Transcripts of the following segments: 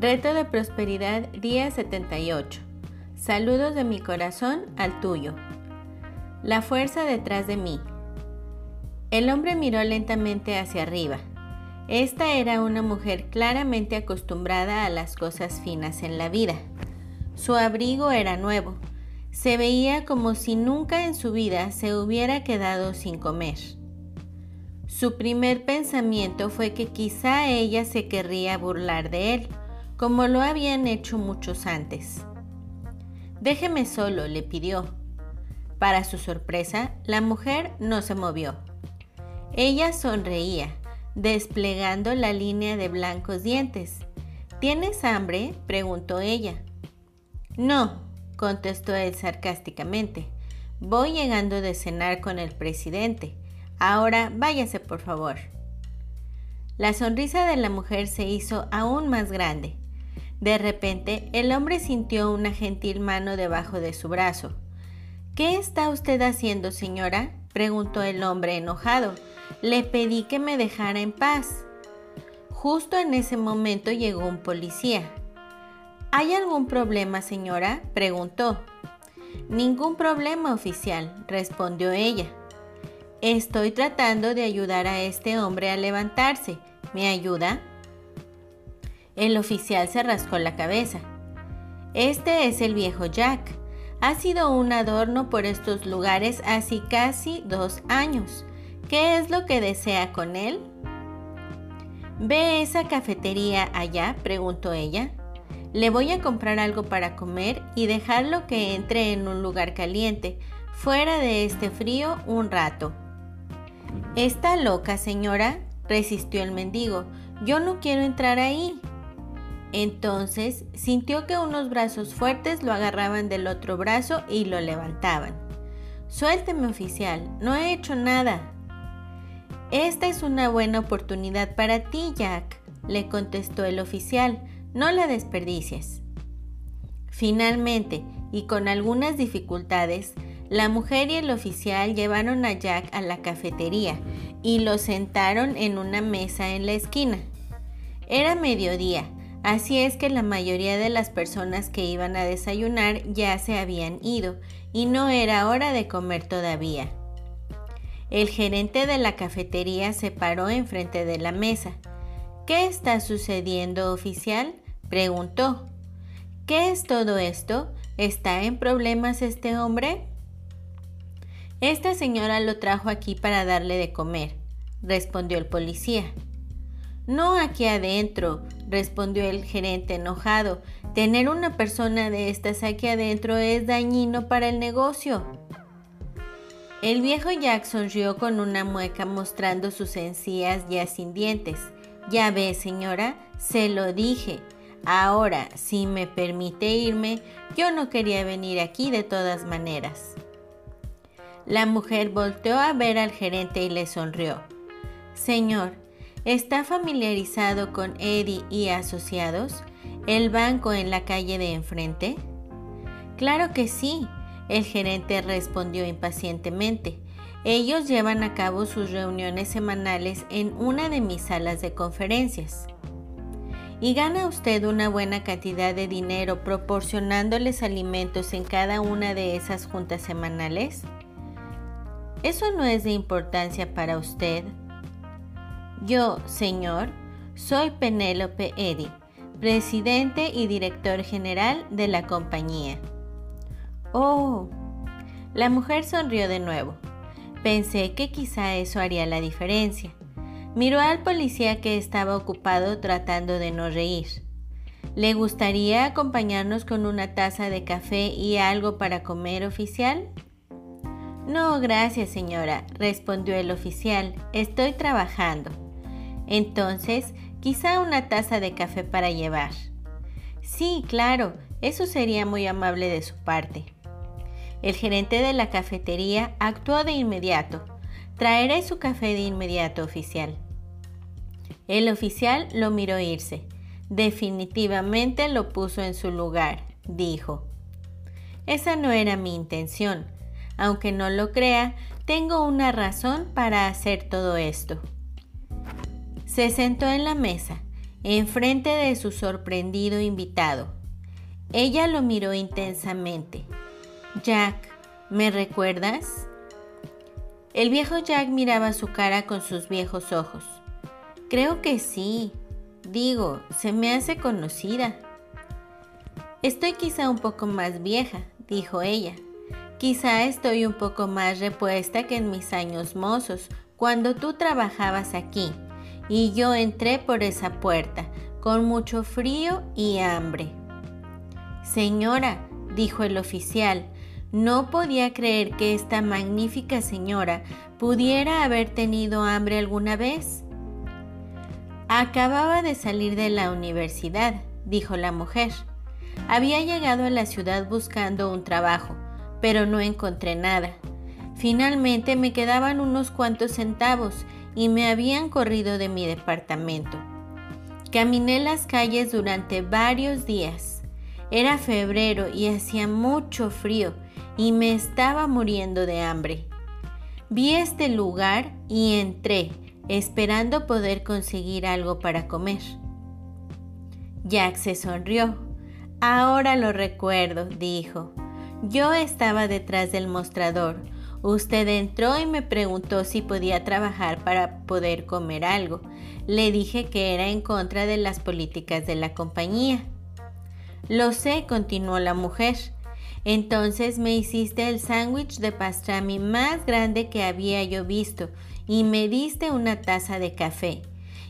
Reto de Prosperidad, día 78. Saludos de mi corazón al tuyo. La fuerza detrás de mí. El hombre miró lentamente hacia arriba. Esta era una mujer claramente acostumbrada a las cosas finas en la vida. Su abrigo era nuevo. Se veía como si nunca en su vida se hubiera quedado sin comer. Su primer pensamiento fue que quizá ella se querría burlar de él como lo habían hecho muchos antes. Déjeme solo, le pidió. Para su sorpresa, la mujer no se movió. Ella sonreía, desplegando la línea de blancos dientes. ¿Tienes hambre? preguntó ella. No, contestó él sarcásticamente. Voy llegando de cenar con el presidente. Ahora váyase, por favor. La sonrisa de la mujer se hizo aún más grande. De repente, el hombre sintió una gentil mano debajo de su brazo. ¿Qué está usted haciendo, señora? preguntó el hombre enojado. Le pedí que me dejara en paz. Justo en ese momento llegó un policía. ¿Hay algún problema, señora? preguntó. Ningún problema, oficial, respondió ella. Estoy tratando de ayudar a este hombre a levantarse. ¿Me ayuda? El oficial se rascó la cabeza. Este es el viejo Jack. Ha sido un adorno por estos lugares hace casi dos años. ¿Qué es lo que desea con él? ¿Ve esa cafetería allá? preguntó ella. Le voy a comprar algo para comer y dejarlo que entre en un lugar caliente, fuera de este frío un rato. ¿Está loca, señora? resistió el mendigo. Yo no quiero entrar ahí. Entonces sintió que unos brazos fuertes lo agarraban del otro brazo y lo levantaban. Suélteme oficial, no he hecho nada. Esta es una buena oportunidad para ti, Jack, le contestó el oficial, no la desperdicies. Finalmente, y con algunas dificultades, la mujer y el oficial llevaron a Jack a la cafetería y lo sentaron en una mesa en la esquina. Era mediodía Así es que la mayoría de las personas que iban a desayunar ya se habían ido y no era hora de comer todavía. El gerente de la cafetería se paró enfrente de la mesa. ¿Qué está sucediendo, oficial? preguntó. ¿Qué es todo esto? ¿Está en problemas este hombre? Esta señora lo trajo aquí para darle de comer, respondió el policía. No aquí adentro, respondió el gerente enojado. Tener una persona de estas aquí adentro es dañino para el negocio. El viejo Jack sonrió con una mueca mostrando sus encías ya sin dientes. Ya ve, señora, se lo dije. Ahora, si me permite irme, yo no quería venir aquí de todas maneras. La mujer volteó a ver al gerente y le sonrió. Señor, ¿Está familiarizado con Eddie y Asociados, el banco en la calle de enfrente? Claro que sí, el gerente respondió impacientemente. Ellos llevan a cabo sus reuniones semanales en una de mis salas de conferencias. ¿Y gana usted una buena cantidad de dinero proporcionándoles alimentos en cada una de esas juntas semanales? ¿Eso no es de importancia para usted? Yo, señor, soy Penélope Eddy, presidente y director general de la compañía. Oh, la mujer sonrió de nuevo. Pensé que quizá eso haría la diferencia. Miró al policía que estaba ocupado tratando de no reír. ¿Le gustaría acompañarnos con una taza de café y algo para comer oficial? No, gracias señora, respondió el oficial. Estoy trabajando. Entonces, quizá una taza de café para llevar. Sí, claro, eso sería muy amable de su parte. El gerente de la cafetería actuó de inmediato. Traeré su café de inmediato, oficial. El oficial lo miró irse. Definitivamente lo puso en su lugar, dijo. Esa no era mi intención. Aunque no lo crea, tengo una razón para hacer todo esto. Se sentó en la mesa enfrente de su sorprendido invitado. Ella lo miró intensamente. Jack, ¿me recuerdas? El viejo Jack miraba su cara con sus viejos ojos. Creo que sí. Digo, se me hace conocida. Estoy quizá un poco más vieja, dijo ella. Quizá estoy un poco más repuesta que en mis años mozos, cuando tú trabajabas aquí, y yo entré por esa puerta, con mucho frío y hambre. Señora, dijo el oficial, no podía creer que esta magnífica señora pudiera haber tenido hambre alguna vez. Acababa de salir de la universidad, dijo la mujer. Había llegado a la ciudad buscando un trabajo, pero no encontré nada. Finalmente me quedaban unos cuantos centavos y me habían corrido de mi departamento. Caminé las calles durante varios días. Era febrero y hacía mucho frío y me estaba muriendo de hambre. Vi este lugar y entré, esperando poder conseguir algo para comer. Jack se sonrió. Ahora lo recuerdo, dijo. Yo estaba detrás del mostrador. Usted entró y me preguntó si podía trabajar para poder comer algo. Le dije que era en contra de las políticas de la compañía. Lo sé, continuó la mujer. Entonces me hiciste el sándwich de pastrami más grande que había yo visto y me diste una taza de café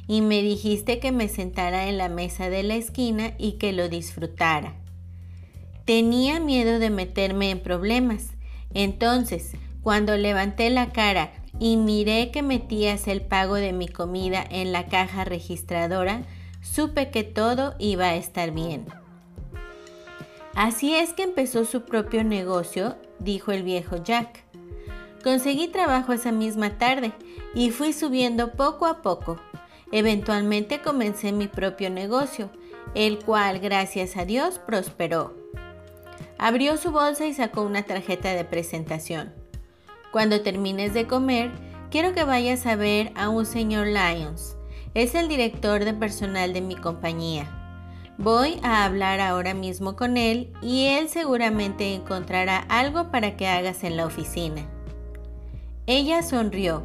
y me dijiste que me sentara en la mesa de la esquina y que lo disfrutara. Tenía miedo de meterme en problemas. Entonces, cuando levanté la cara y miré que metías el pago de mi comida en la caja registradora, supe que todo iba a estar bien. Así es que empezó su propio negocio, dijo el viejo Jack. Conseguí trabajo esa misma tarde y fui subiendo poco a poco. Eventualmente comencé mi propio negocio, el cual, gracias a Dios, prosperó. Abrió su bolsa y sacó una tarjeta de presentación. Cuando termines de comer, quiero que vayas a ver a un señor Lyons. Es el director de personal de mi compañía. Voy a hablar ahora mismo con él y él seguramente encontrará algo para que hagas en la oficina. Ella sonrió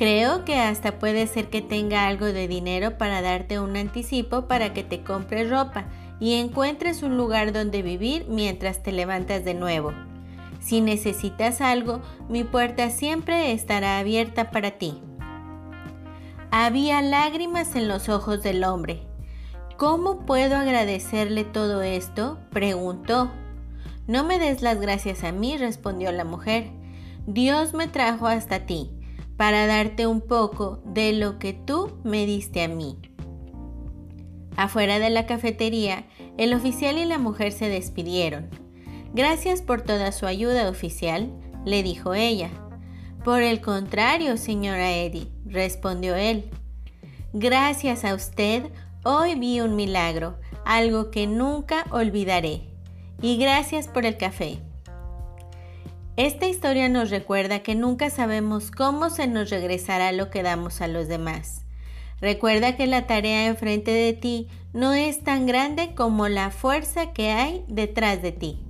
Creo que hasta puede ser que tenga algo de dinero para darte un anticipo para que te compres ropa y encuentres un lugar donde vivir mientras te levantas de nuevo. Si necesitas algo, mi puerta siempre estará abierta para ti. Había lágrimas en los ojos del hombre. ¿Cómo puedo agradecerle todo esto? preguntó. No me des las gracias a mí, respondió la mujer. Dios me trajo hasta ti para darte un poco de lo que tú me diste a mí. Afuera de la cafetería, el oficial y la mujer se despidieron. Gracias por toda su ayuda, oficial, le dijo ella. Por el contrario, señora Eddie, respondió él. Gracias a usted, hoy vi un milagro, algo que nunca olvidaré. Y gracias por el café. Esta historia nos recuerda que nunca sabemos cómo se nos regresará lo que damos a los demás. Recuerda que la tarea enfrente de ti no es tan grande como la fuerza que hay detrás de ti.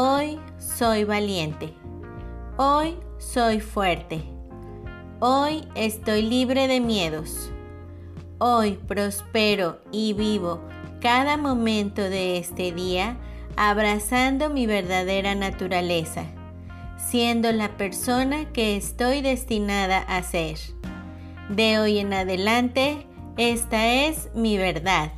hoy soy valiente, hoy soy fuerte, hoy estoy libre de miedos, hoy prospero y vivo cada momento de este día abrazando mi verdadera naturaleza, siendo la persona que estoy destinada a ser. De hoy en adelante, esta es mi verdad.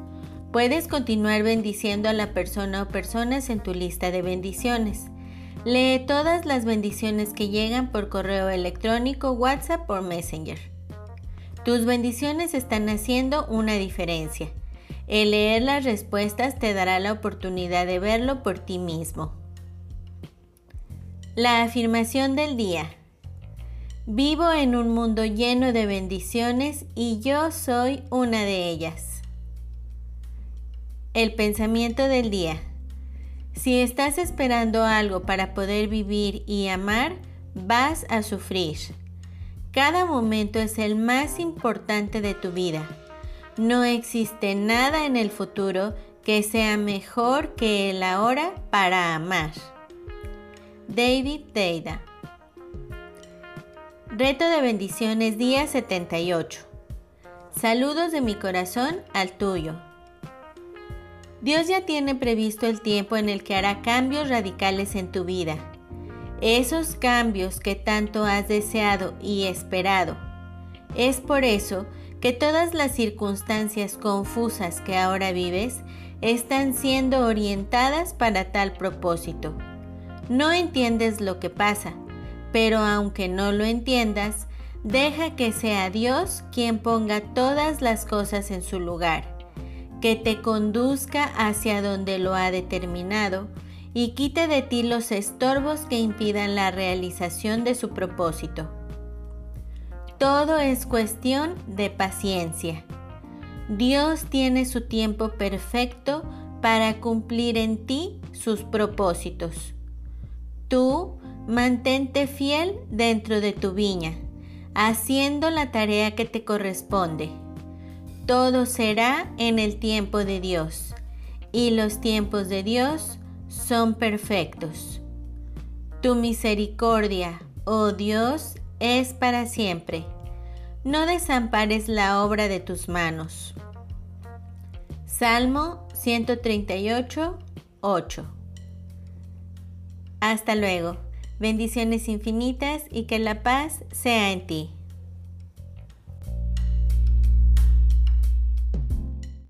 Puedes continuar bendiciendo a la persona o personas en tu lista de bendiciones. Lee todas las bendiciones que llegan por correo electrónico, WhatsApp o Messenger. Tus bendiciones están haciendo una diferencia. El leer las respuestas te dará la oportunidad de verlo por ti mismo. La afirmación del día. Vivo en un mundo lleno de bendiciones y yo soy una de ellas. El pensamiento del día. Si estás esperando algo para poder vivir y amar, vas a sufrir. Cada momento es el más importante de tu vida. No existe nada en el futuro que sea mejor que el ahora para amar. David Deida Reto de bendiciones día 78. Saludos de mi corazón al tuyo. Dios ya tiene previsto el tiempo en el que hará cambios radicales en tu vida. Esos cambios que tanto has deseado y esperado. Es por eso que todas las circunstancias confusas que ahora vives están siendo orientadas para tal propósito. No entiendes lo que pasa, pero aunque no lo entiendas, deja que sea Dios quien ponga todas las cosas en su lugar que te conduzca hacia donde lo ha determinado y quite de ti los estorbos que impidan la realización de su propósito. Todo es cuestión de paciencia. Dios tiene su tiempo perfecto para cumplir en ti sus propósitos. Tú mantente fiel dentro de tu viña, haciendo la tarea que te corresponde todo será en el tiempo de Dios, y los tiempos de Dios son perfectos. Tu misericordia, oh Dios, es para siempre. No desampares la obra de tus manos. Salmo 138, 8. Hasta luego. Bendiciones infinitas y que la paz sea en ti.